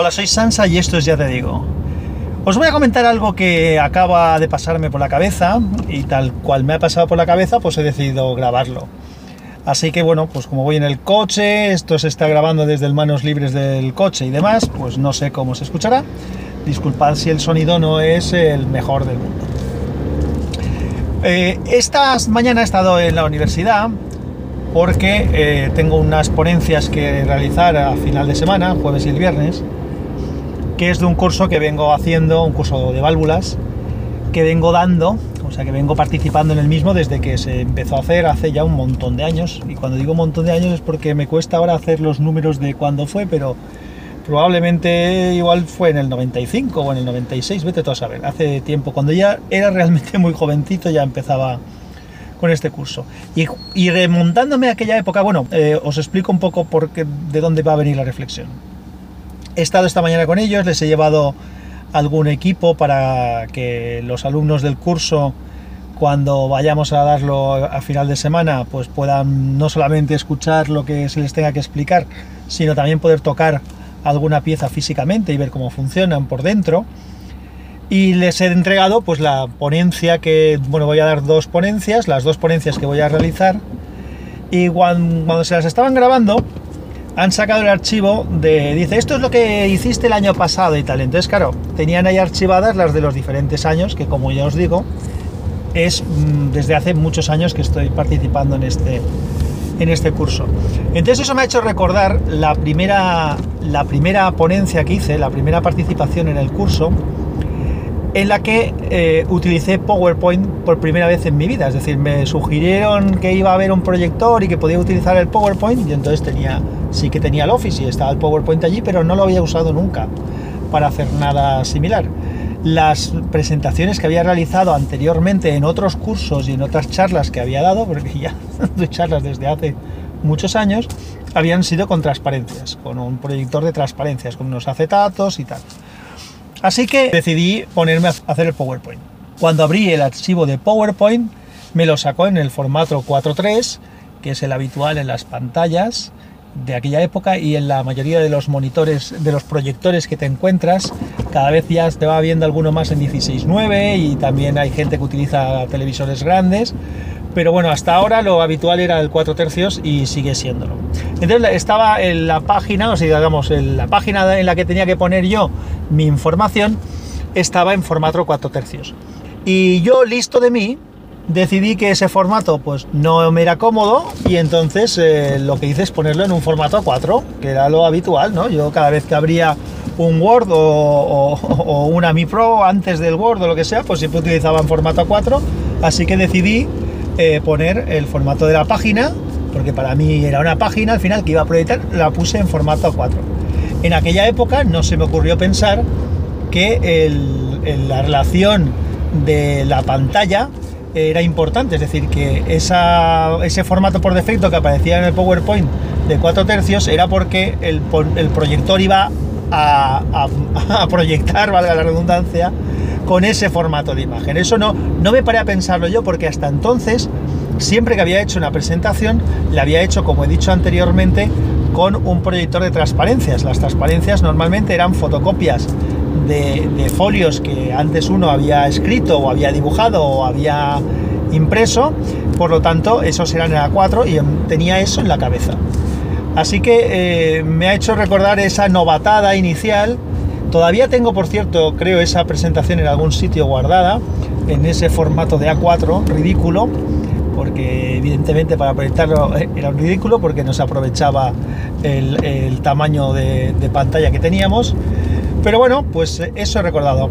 Hola, soy Sansa y esto es Ya Te Digo. Os voy a comentar algo que acaba de pasarme por la cabeza y tal cual me ha pasado por la cabeza, pues he decidido grabarlo. Así que bueno, pues como voy en el coche, esto se está grabando desde el manos libres del coche y demás, pues no sé cómo se escuchará. Disculpad si el sonido no es el mejor del mundo. Eh, esta mañana he estado en la universidad porque eh, tengo unas ponencias que realizar a final de semana, jueves y el viernes, que es de un curso que vengo haciendo, un curso de válvulas, que vengo dando, o sea que vengo participando en el mismo desde que se empezó a hacer hace ya un montón de años. Y cuando digo un montón de años es porque me cuesta ahora hacer los números de cuándo fue, pero probablemente igual fue en el 95 o en el 96, vete todo a saber, hace tiempo, cuando ya era realmente muy jovencito ya empezaba con este curso. Y, remontándome a aquella época, bueno, eh, os explico un poco por qué, de dónde va a venir la reflexión. He estado esta mañana con ellos, les he llevado algún equipo para que los alumnos del curso, cuando vayamos a darlo a final de semana, pues puedan no solamente escuchar lo que se les tenga que explicar, sino también poder tocar alguna pieza físicamente y ver cómo funcionan por dentro. Y les he entregado pues la ponencia que, bueno, voy a dar dos ponencias, las dos ponencias que voy a realizar. Y cuando, se las estaban grabando han sacado el archivo de, dice, esto es lo que hiciste el año pasado y tal, entonces claro, tenían ahí archivadas las de los diferentes años, que como ya os digo, es mm, desde hace muchos años que estoy participando en este, en este curso. Entonces eso me ha hecho recordar la primera, la primera ponencia que hice, la primera participación en el curso, en la que eh, utilicé PowerPoint por primera vez en mi vida. Es decir, me sugirieron que iba a haber un proyector y que podía utilizar el PowerPoint y entonces tenía, sí que tenía el Office y estaba el PowerPoint allí, pero no lo había usado nunca para hacer nada similar. Las presentaciones que había realizado anteriormente en otros cursos y en otras charlas que había dado, porque ya doy charlas desde hace muchos años, habían sido con transparencias, con un proyector de transparencias, con unos acetatos y tal. Así que decidí ponerme a hacer el PowerPoint. Cuando abrí el archivo de PowerPoint, me lo sacó en el formato 4.3, que es el habitual en las pantallas de aquella época y en la mayoría de los monitores, de los proyectores que te encuentras, cada vez ya te va viendo alguno más en 16.9 y también hay gente que utiliza televisores grandes, pero bueno, hasta ahora lo habitual era el 4 tercios y sigue siéndolo. Entonces estaba en la página, o sea, digamos, en la página en la que tenía que poner yo mi información, estaba en formato 4 tercios. Y yo, listo de mí, decidí que ese formato pues no me era cómodo y entonces eh, lo que hice es ponerlo en un formato 4, que era lo habitual, ¿no? Yo cada vez que abría un Word o, una Mi Pro antes del Word o lo que sea, pues siempre utilizaba en formato 4, así que decidí eh, poner el formato de la página, porque para mí era una página al final que iba a proyectar, la puse en formato 4. En aquella época no se me ocurrió pensar que la relación de la pantalla era importante, es decir, que ese formato por defecto que aparecía en el PowerPoint de 4 tercios era porque el, proyector iba a, a, proyectar, valga la redundancia, con ese formato de imagen. Eso no, no me paré a pensarlo yo porque hasta entonces, siempre que había hecho una presentación, la había hecho, como he dicho anteriormente, con un proyector de transparencias. Las transparencias normalmente eran fotocopias de, folios que antes uno había escrito o había dibujado o había impreso, por lo tanto esos eran en A4 y tenía eso en la cabeza. Así que eh, me ha hecho recordar esa novatada inicial Todavía tengo, por cierto, creo esa presentación en algún sitio guardada, en ese formato de A4, ridículo, porque evidentemente para proyectarlo eh, era un ridículo, porque no se aprovechaba el, tamaño de, pantalla que teníamos. Pero bueno, pues eso he recordado.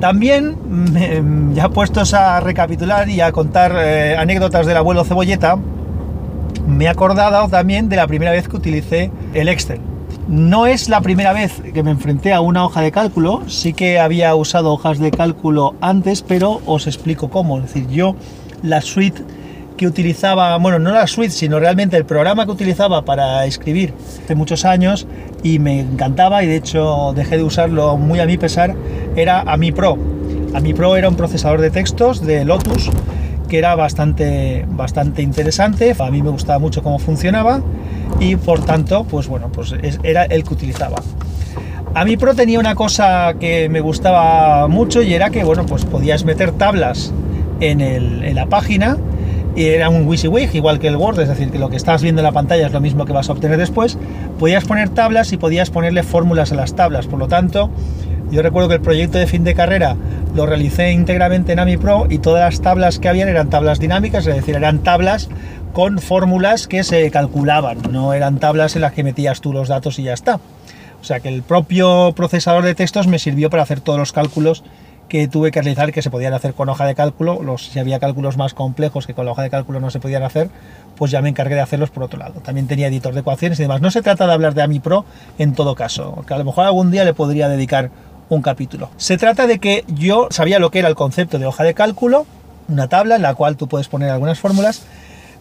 También, ya puestos a recapitular y a contar eh, anécdotas del abuelo Cebolleta, me he acordado también de la primera vez que utilicé el Excel. No es la primera vez que me enfrenté a una hoja de cálculo, sí que había usado hojas de cálculo antes, pero os explico cómo. Es decir, yo la suite que utilizaba, bueno, no la suite, sino realmente el programa que utilizaba para escribir hace muchos años y me encantaba y de hecho dejé de usarlo muy a mi pesar, era AMI Pro. AMI Pro era un procesador de textos de Lotus que era bastante, bastante interesante, a mí me gustaba mucho cómo funcionaba y por tanto, pues bueno, pues era el que utilizaba. AMI Pro tenía una cosa que me gustaba mucho y era que, bueno, pues podías meter tablas en, en la página y era un WYSIWYG, igual que el Word, es decir, que lo que estás viendo en la pantalla es lo mismo que vas a obtener después. Podías poner tablas y podías ponerle fórmulas a las tablas, por lo tanto, yo recuerdo que el proyecto de fin de carrera lo realicé íntegramente en AMI Pro y todas las tablas que habían eran tablas dinámicas, es decir, eran tablas con fórmulas que se calculaban, no eran tablas en las que metías tú los datos y ya está. O sea que el propio procesador de textos me sirvió para hacer todos los cálculos que tuve que realizar que se podían hacer con hoja de cálculo. Los, si había cálculos más complejos que con la hoja de cálculo no se podían hacer, pues ya me encargué de hacerlos por otro lado. También tenía editor de ecuaciones y demás. No se trata de hablar de AMI Pro en todo caso, que a lo mejor algún día le podría dedicar un capítulo. Se trata de que yo sabía lo que era el concepto de hoja de cálculo, una tabla en la cual tú puedes poner algunas fórmulas,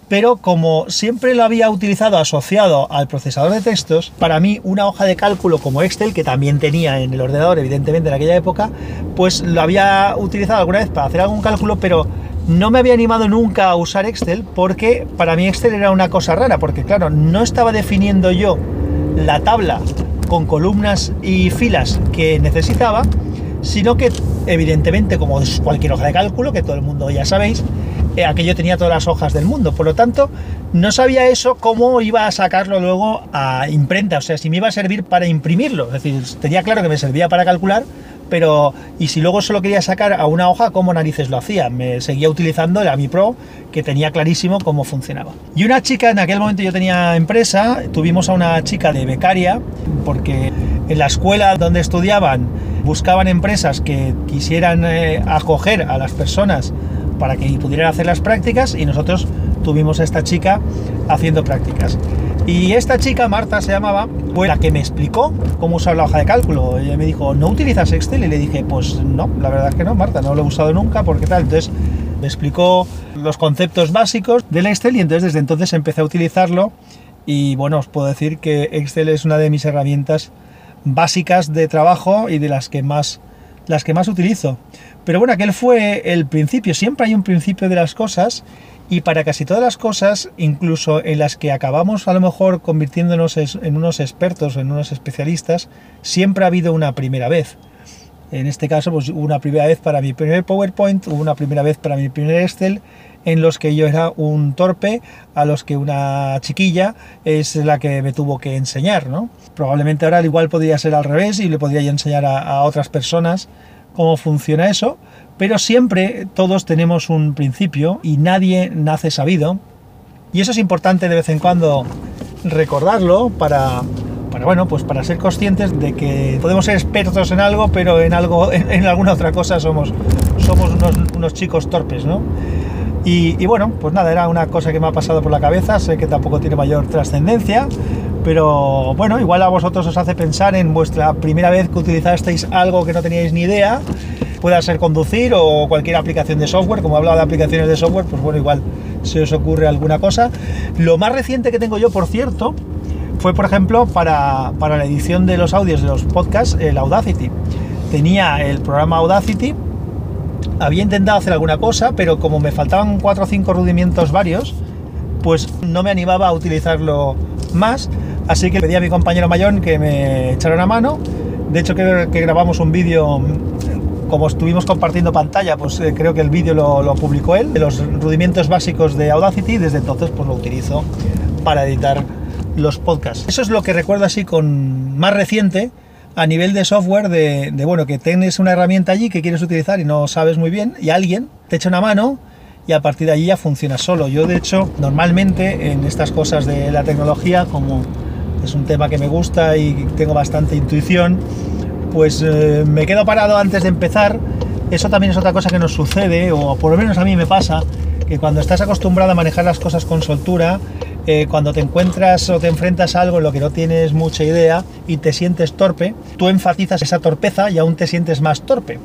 pero como siempre lo había utilizado asociado al procesador de textos, para mí una hoja de cálculo como Excel, que también tenía en el ordenador evidentemente en aquella época, pues lo había utilizado alguna vez para hacer algún cálculo, pero no me había animado nunca a usar Excel porque para mí Excel era una cosa rara, porque claro, no estaba definiendo yo la tabla con columnas y filas que necesitaba, sino que evidentemente como es cualquier hoja de cálculo, que todo el mundo ya sabéis, eh, aquello tenía todas las hojas del mundo. Por lo tanto, no sabía eso cómo iba a sacarlo luego a imprenta, o sea, si me iba a servir para imprimirlo. Es decir, tenía claro que me servía para calcular, pero y si luego solo quería sacar a una hoja, ¿cómo narices lo hacía? Me seguía utilizando el AMI Pro, que tenía clarísimo cómo funcionaba. Y una chica, en aquel momento yo tenía empresa, tuvimos a una chica de becaria, porque en la escuela donde estudiaban buscaban empresas que quisieran eh, acoger a las personas para que pudieran hacer las prácticas y nosotros tuvimos a esta chica haciendo prácticas. Y esta chica, Marta se llamaba, fue la que me explicó cómo usar la hoja de cálculo. Ella me dijo, ¿no utilizas Excel? Y le dije, pues no, la verdad es que no, Marta, no lo he usado nunca, porque tal. Entonces me explicó los conceptos básicos del Excel y entonces desde entonces empecé a utilizarlo. Y bueno, os puedo decir que Excel es una de mis herramientas básicas de trabajo y de las que más las que más utilizo. Pero bueno, aquel fue el principio. Siempre hay un principio de las cosas y para casi todas las cosas, incluso en las que acabamos a lo mejor convirtiéndonos en unos expertos, en unos especialistas, siempre ha habido una primera vez. En este caso, pues una primera vez para mi primer PowerPoint, una primera vez para mi primer Excel, en los que yo era un torpe, a los que una chiquilla es la que me tuvo que enseñar, ¿no? Probablemente ahora igual podría ser al revés y le podría enseñar a otras personas cómo funciona eso, pero siempre todos tenemos un principio y nadie nace sabido. Y eso es importante de vez en cuando recordarlo para, para bueno, pues para ser conscientes de que podemos ser expertos en algo, pero en algo, en, alguna otra cosa somos, somos unos, chicos torpes, ¿no? Y, y, bueno, pues nada, era una cosa que me ha pasado por la cabeza, sé que tampoco tiene mayor trascendencia, pero bueno, igual a vosotros os hace pensar en vuestra primera vez que utilizasteis algo que no teníais ni idea, pueda ser conducir o cualquier aplicación de software, como he hablado de aplicaciones de software, pues bueno, igual se os ocurre alguna cosa. Lo más reciente que tengo yo, por cierto, fue por ejemplo para, para la edición de los audios de los podcasts, el Audacity. Tenía el programa Audacity, había intentado hacer alguna cosa, pero como me faltaban cuatro o cinco rudimientos varios, pues no me animaba a utilizarlo más Así que pedí a mi compañero Mayón que me echara una mano. De hecho, creo que grabamos un vídeo, como estuvimos compartiendo pantalla, pues eh, creo que el vídeo lo, publicó él, de los rudimentos básicos de Audacity. Desde entonces, pues lo utilizo para editar los podcasts. Eso es lo que recuerdo así con más reciente a nivel de software, de, de, bueno, que tienes una herramienta allí que quieres utilizar y no sabes muy bien, y alguien te echa una mano y a partir de allí ya funciona solo. Yo, de hecho, normalmente en estas cosas de la tecnología, como es un tema que me gusta y tengo bastante intuición, pues eh, me quedo parado antes de empezar. Eso también es otra cosa que nos sucede, o por lo menos a mí me pasa, que cuando estás acostumbrado a manejar las cosas con soltura, eh, cuando te encuentras o te enfrentas a algo en lo que no tienes mucha idea y te sientes torpe, tú enfatizas esa torpeza y aún te sientes más torpe.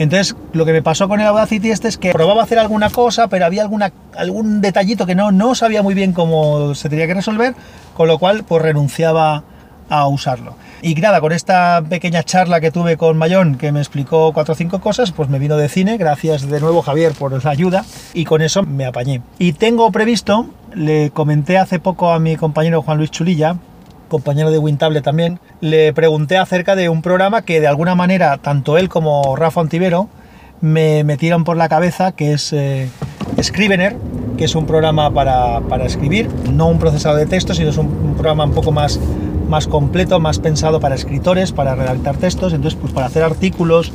Entonces, lo que me pasó con el Audacity este es que probaba hacer alguna cosa, pero había algún detallito que no, no sabía muy bien cómo se tenía que resolver, con lo cual pues renunciaba a usarlo. Y nada, con esta pequeña charla que tuve con Mayón, que me explicó cuatro o cinco cosas, pues me vino de cine, gracias de nuevo Javier por la ayuda, y con eso me apañé. Y tengo previsto, le comenté hace poco a mi compañero Juan Luis Chulilla, compañero de Wintable también, le pregunté acerca de un programa que de alguna manera tanto él como Rafa Antivero me metieron por la cabeza, que es eh, Scrivener, que es un programa para, escribir, no un procesador de texto, sino es un, programa un poco más, más completo, más pensado para escritores, para redactar textos, entonces pues para hacer artículos,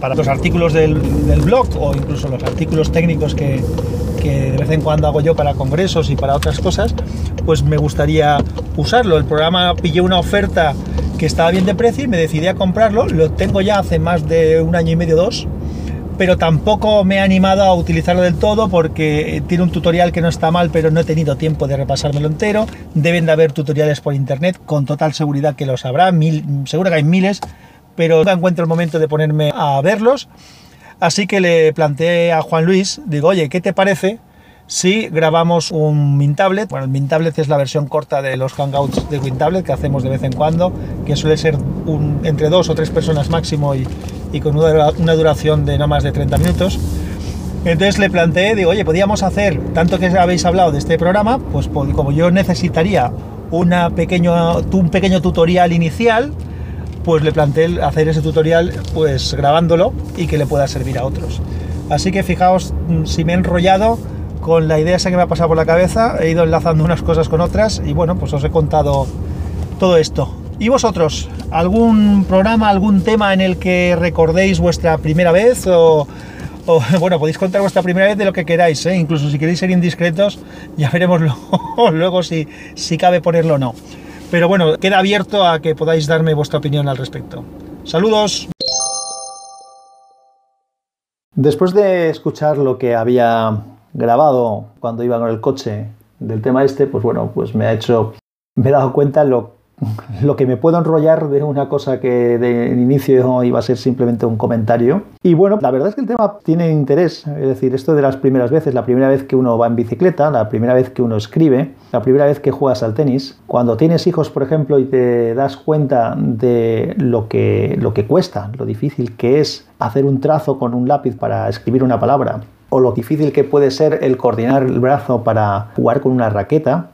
para los artículos del, blog o incluso los artículos técnicos que, que de vez en cuando hago yo para congresos y para otras cosas, pues me gustaría usarlo. El programa pillé una oferta que estaba bien de precio y me decidí a comprarlo. Lo tengo ya hace más de un año y medio, dos, pero tampoco me he animado a utilizarlo del todo porque tiene un tutorial que no está mal, pero no he tenido tiempo de repasármelo entero. Deben de haber tutoriales por internet, con total seguridad que los habrá, mil, seguro que hay miles, pero no encuentro el momento de ponerme a verlos. Así que le planteé a Juan Luis, digo, oye, ¿qué te parece si grabamos un Mintablet? Bueno, el Mintablet es la versión corta de los Hangouts de WinTablet que hacemos de vez en cuando, que suele ser un, entre dos o tres personas máximo y, y con una duración de no más de 30 minutos. Entonces le planteé, digo, oye, podíamos hacer, tanto que habéis hablado de este programa, pues como yo necesitaría una pequeño, un pequeño tutorial inicial, pues le planteé hacer ese tutorial pues grabándolo y que le pueda servir a otros. Así que fijaos mm, si me he enrollado con la idea esa que me ha pasado por la cabeza, he ido enlazando unas cosas con otras y bueno, pues os he contado todo esto. ¿Y vosotros? ¿Algún programa, algún tema en el que recordéis vuestra primera vez? O, bueno, podéis contar vuestra primera vez de lo que queráis, ¿eh? incluso si queréis ser indiscretos, ya veremos luego, si, si cabe ponerlo o no. Pero bueno, queda abierto a que podáis darme vuestra opinión al respecto. Saludos. Después de escuchar lo que había grabado cuando iba con el coche del tema este, pues bueno, pues me ha hecho, me he dado cuenta lo lo que me puedo enrollar de una cosa que de inicio iba a ser simplemente un comentario. Y bueno, la verdad es que el tema tiene interés, es decir, esto de las primeras veces, la primera vez que uno va en bicicleta, la primera vez que uno escribe, la primera vez que juegas al tenis, cuando tienes hijos, por ejemplo, y te das cuenta de lo que, lo que cuesta, lo difícil que es hacer un trazo con un lápiz para escribir una palabra, o lo difícil que puede ser el coordinar el brazo para jugar con una raqueta,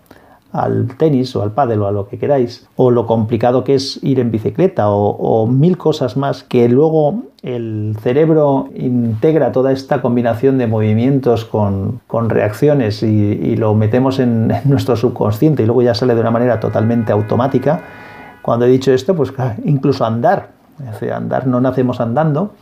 al tenis o al pádel o a lo que queráis, o lo complicado que es ir en bicicleta o, mil cosas más que luego el cerebro integra toda esta combinación de movimientos con, reacciones y, lo metemos en, nuestro subconsciente y luego ya sale de una manera totalmente automática. Cuando he dicho esto, pues incluso andar, andar no nacemos andando,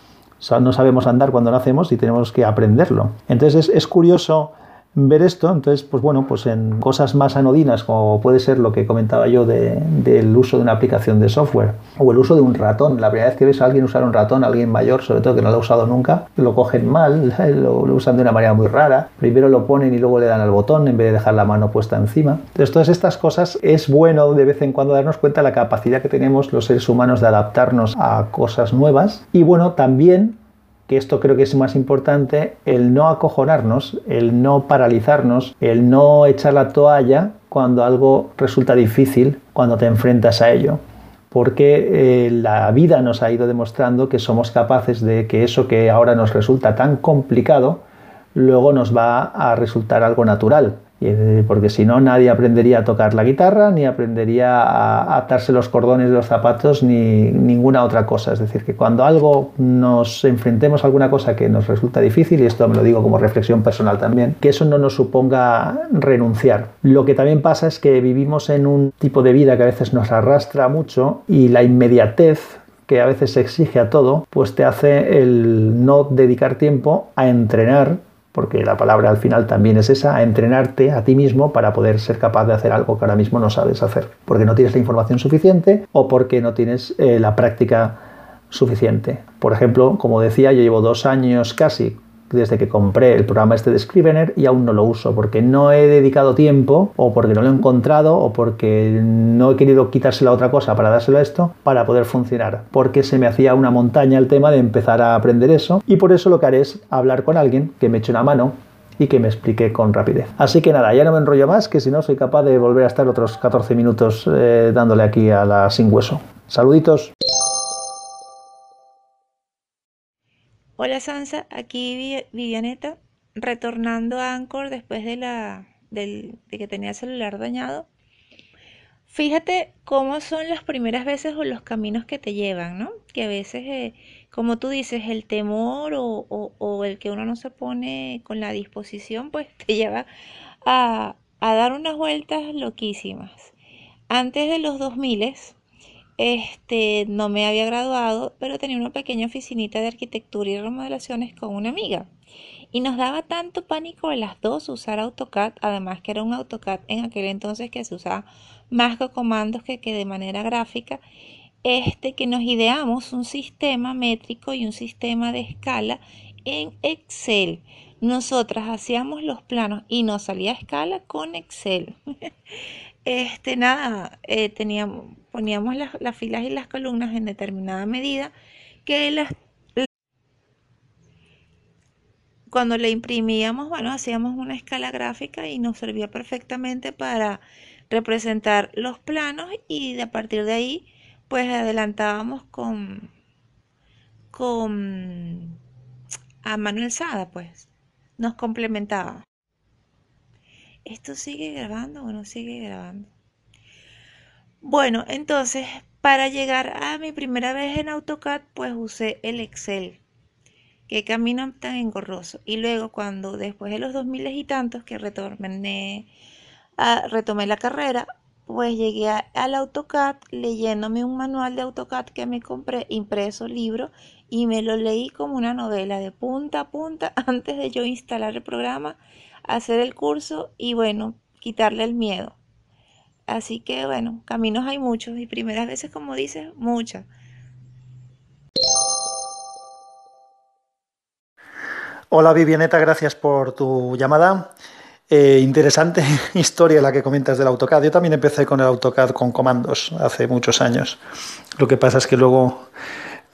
no sabemos andar cuando nacemos y tenemos que aprenderlo. Entonces es curioso ver esto. Entonces, pues bueno, pues en cosas más anodinas, como puede ser lo que comentaba yo del uso de una aplicación de software o el uso de un ratón. La primera vez que ves a alguien usar un ratón, alguien mayor, sobre todo que no lo ha usado nunca, lo cogen mal, lo, usan de una manera muy rara. Primero lo ponen y luego le dan al botón en vez de dejar la mano puesta encima. Entonces, todas estas cosas es bueno de vez en cuando darnos cuenta de la capacidad que tenemos los seres humanos de adaptarnos a cosas nuevas. Y bueno, también que esto creo que es más importante, el no acojonarnos, el no paralizarnos, el no echar la toalla cuando algo resulta difícil, cuando te enfrentas a ello. Porque eh, la vida nos ha ido demostrando que somos capaces de que eso que ahora nos resulta tan complicado, luego nos va a resultar algo natural. Porque si no nadie aprendería a tocar la guitarra, ni aprendería a atarse los cordones de los zapatos, ni ninguna otra cosa. Es decir, que cuando algo nos enfrentemos a alguna cosa que nos resulta difícil, y esto me lo digo como reflexión personal también, que eso no nos suponga renunciar. Lo que también pasa es que vivimos en un tipo de vida que a veces nos arrastra mucho y la inmediatez que a veces se exige a todo, pues te hace el no dedicar tiempo a entrenar porque la palabra al final también es esa, a entrenarte a ti mismo para poder ser capaz de hacer algo que ahora mismo no sabes hacer, porque no tienes la información suficiente o porque no tienes eh, la práctica suficiente. Por ejemplo, como decía, yo llevo dos años casi desde que compré el programa este de Scrivener y aún no lo uso porque no he dedicado tiempo o porque no lo he encontrado o porque no he querido quitárselo a otra cosa para dárselo a esto para poder funcionar porque se me hacía una montaña el tema de empezar a aprender eso y por eso lo que haré es hablar con alguien que me eche una mano y que me explique con rapidez. Así que nada, ya no me enrollo más, que si no soy capaz de volver a estar otros 14 minutos eh, dándole aquí a la sin hueso. Saluditos. Hola Sansa, aquí Vivianeta, retornando a Anchor después de, la, de que tenía el celular dañado. Fíjate cómo son las primeras veces o los caminos que te llevan, ¿no? Que a veces, eh, como tú dices, el temor o, o, el que uno no se pone con la disposición, pues te lleva a, a dar unas vueltas loquísimas. Antes de los 2000, este, no me había graduado, pero tenía una pequeña oficinita de arquitectura y remodelaciones con una amiga. Y nos daba tanto pánico a las dos usar AutoCAD, además que era un AutoCAD en aquel entonces que se usaba más que comandos que, que de manera gráfica, este que nos ideamos un sistema métrico y un sistema de escala en Excel. Nosotras hacíamos los planos y nos salía a escala con Excel. este, nada, eh, teníamos, poníamos las, las filas y las columnas en determinada medida que las cuando le imprimíamos, bueno, hacíamos una escala gráfica y nos servía perfectamente para representar los planos y a partir de ahí, pues adelantábamos con, con a mano alzada, pues, nos complementaba. ¿Esto sigue grabando o no sigue grabando? Bueno, entonces, para llegar a mi primera vez en AutoCAD, pues usé el Excel qué camino tan engorroso. Y luego cuando después de los dos miles y tantos que retorné, retomé la carrera, pues llegué al AutoCAD leyéndome un manual de AutoCAD que me compré, impreso libro, y me lo leí como una novela de punta a punta antes de yo instalar el programa, hacer el curso y bueno, quitarle el miedo. Así que bueno, caminos hay muchos y primeras veces, como dices, muchas. Hola Vivianeta, gracias por tu llamada. Eh, interesante historia la que comentas del AutoCAD. Yo también empecé con el AutoCAD con comandos hace muchos años. Lo que pasa es que luego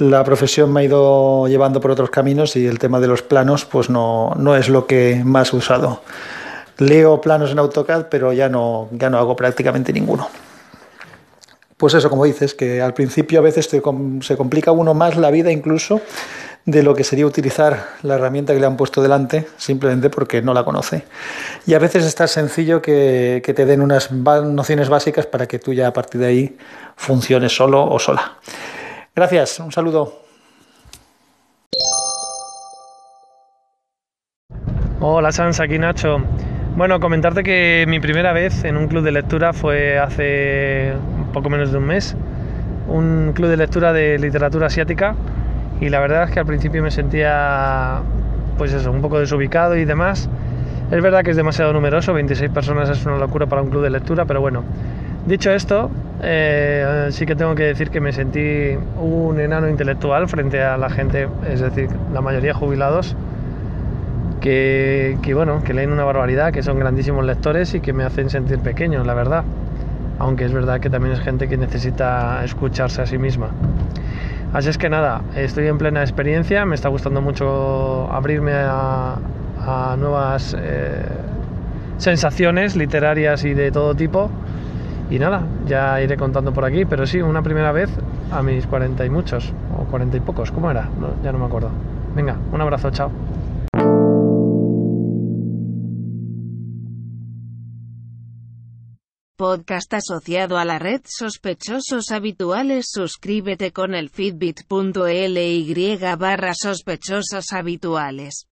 la profesión me ha ido llevando por otros caminos y el tema de los planos pues no, no es lo que más he usado. Leo planos en AutoCAD, pero ya no, ya no hago prácticamente ninguno. Pues eso, como dices, que al principio a veces se complica uno más la vida incluso de lo que sería utilizar la herramienta que le han puesto delante simplemente porque no la conoce. Y a veces es tan sencillo que, te den unas nociones básicas para que tú ya a partir de ahí funciones solo o sola. Gracias, un saludo. Hola Sans, aquí Nacho. Bueno, comentarte que mi primera vez en un club de lectura fue hace poco menos de un mes. Un club de lectura de literatura asiática y la verdad es que al principio me sentía pues eso, un poco desubicado y demás. Es verdad que es demasiado numeroso, 26 personas es una locura para un club de lectura, pero bueno, dicho esto, eh, sí que tengo que decir que me sentí un enano intelectual frente a la gente, es decir, la mayoría jubilados, que, bueno, que leen una barbaridad, que son grandísimos lectores y que me hacen sentir pequeño, la verdad. Aunque es verdad que también es gente que necesita escucharse a sí misma. Así es que nada, estoy en plena experiencia, me está gustando mucho abrirme a, nuevas eh, sensaciones literarias y de todo tipo. Y nada, ya iré contando por aquí, pero sí, una primera vez a mis 40 y muchos, o 40 y pocos, ¿cómo era? ya no me acuerdo. Venga, un abrazo, chao. podcast asociado a la red Sospechosos Habituales. Suscríbete con el fitbit.ly barra sospechosos habituales.